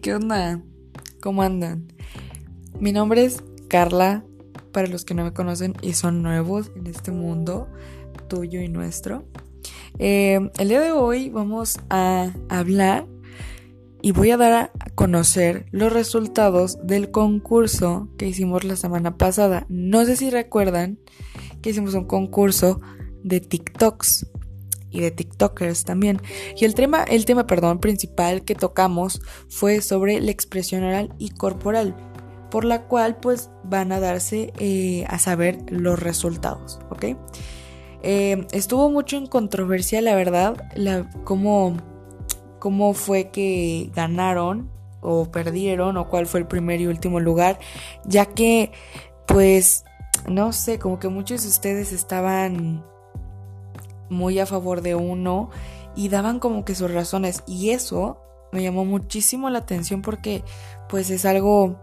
¿qué onda? ¿Cómo andan? Mi nombre es Carla, para los que no me conocen y son nuevos en este mundo tuyo y nuestro. Eh, el día de hoy vamos a hablar y voy a dar a conocer los resultados del concurso que hicimos la semana pasada. No sé si recuerdan que hicimos un concurso de TikToks y de TikTokers también. Y el tema, el tema, perdón, principal que tocamos fue sobre la expresión oral y corporal, por la cual pues van a darse eh, a saber los resultados, ¿ok? Eh, estuvo mucho en controversia, la verdad, la, cómo, cómo fue que ganaron o perdieron o cuál fue el primer y último lugar, ya que pues no sé, como que muchos de ustedes estaban muy a favor de uno y daban como que sus razones y eso me llamó muchísimo la atención porque pues es algo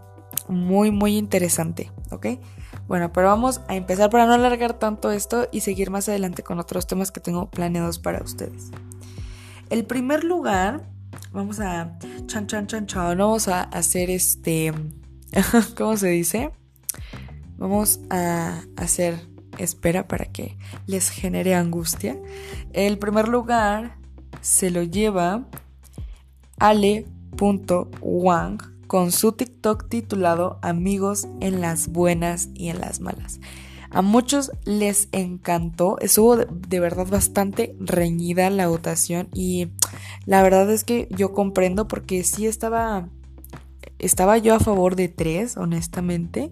muy muy interesante, ¿ok? Bueno, pero vamos a empezar para no alargar tanto esto y seguir más adelante con otros temas que tengo planeados para ustedes. El primer lugar, vamos a chan chan chan vamos a hacer este, ¿cómo se dice? Vamos a hacer espera para que les genere angustia. El primer lugar se lo lleva Ale.wang con su TikTok titulado Amigos en las buenas y en las malas. A muchos les encantó, estuvo de, verdad bastante reñida la votación y la verdad es que yo comprendo porque sí estaba estaba yo a favor de tres, honestamente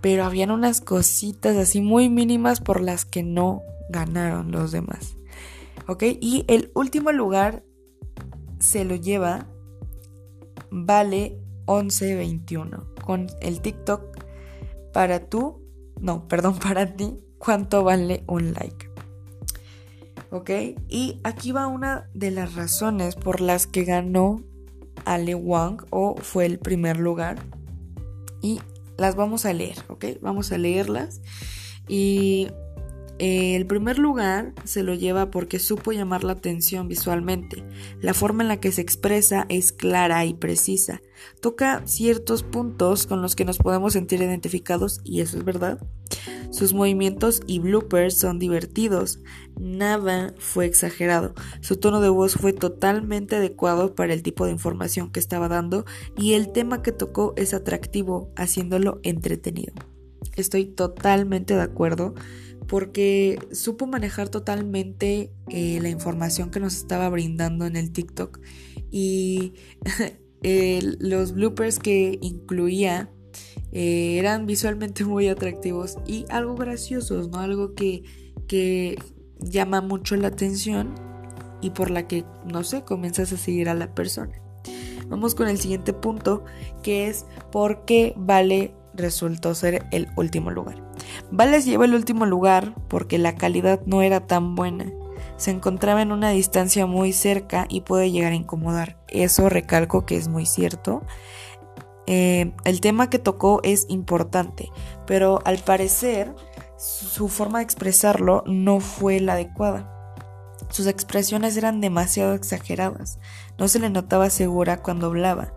pero habían unas cositas así muy mínimas por las que no ganaron los demás. ¿Ok? Y el último lugar se lo lleva Vale 1121 con el TikTok para tú, no, perdón, para ti, ¿cuánto vale un like? ¿Ok? Y aquí va una de las razones por las que ganó Ale Wang o fue el primer lugar. Y las vamos a leer, ¿ok? Vamos a leerlas. Y el primer lugar se lo lleva porque supo llamar la atención visualmente. La forma en la que se expresa es clara y precisa. Toca ciertos puntos con los que nos podemos sentir identificados y eso es verdad. Sus movimientos y bloopers son divertidos. Nada fue exagerado. Su tono de voz fue totalmente adecuado para el tipo de información que estaba dando y el tema que tocó es atractivo, haciéndolo entretenido. Estoy totalmente de acuerdo porque supo manejar totalmente eh, la información que nos estaba brindando en el TikTok y los bloopers que incluía eh, eran visualmente muy atractivos y algo graciosos, ¿no? Algo que, que llama mucho la atención y por la que, no sé, comienzas a seguir a la persona. Vamos con el siguiente punto, que es por qué Vale resultó ser el último lugar. Vales lleva el último lugar porque la calidad no era tan buena. Se encontraba en una distancia muy cerca y puede llegar a incomodar. Eso recalco que es muy cierto. Eh, el tema que tocó es importante, pero al parecer su forma de expresarlo no fue la adecuada. Sus expresiones eran demasiado exageradas. No se le notaba segura cuando hablaba.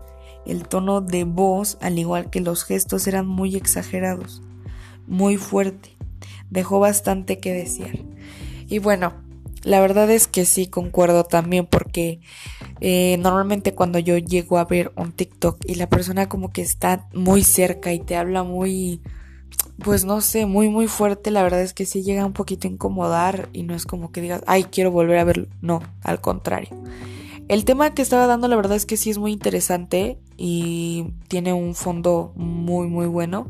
El tono de voz, al igual que los gestos, eran muy exagerados muy fuerte. Dejó bastante que desear. Y bueno, la verdad es que sí concuerdo también porque eh, normalmente cuando yo llego a ver un TikTok y la persona como que está muy cerca y te habla muy, pues no sé, muy muy fuerte, la verdad es que sí llega un poquito a incomodar y no es como que digas, ay, quiero volver a verlo. No, al contrario. El tema que estaba dando la verdad es que sí es muy interesante y tiene un fondo muy muy bueno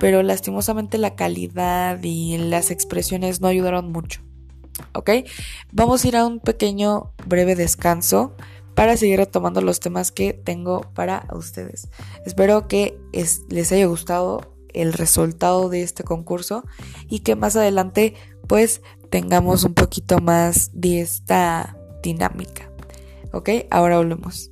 pero lastimosamente la calidad y las expresiones no ayudaron mucho. ¿Ok? Vamos a ir a un pequeño breve descanso para seguir retomando los temas que tengo para ustedes. Espero que les haya gustado el resultado de este concurso y que más adelante pues tengamos un poquito más de esta dinámica. ¿Ok? Ahora volvemos.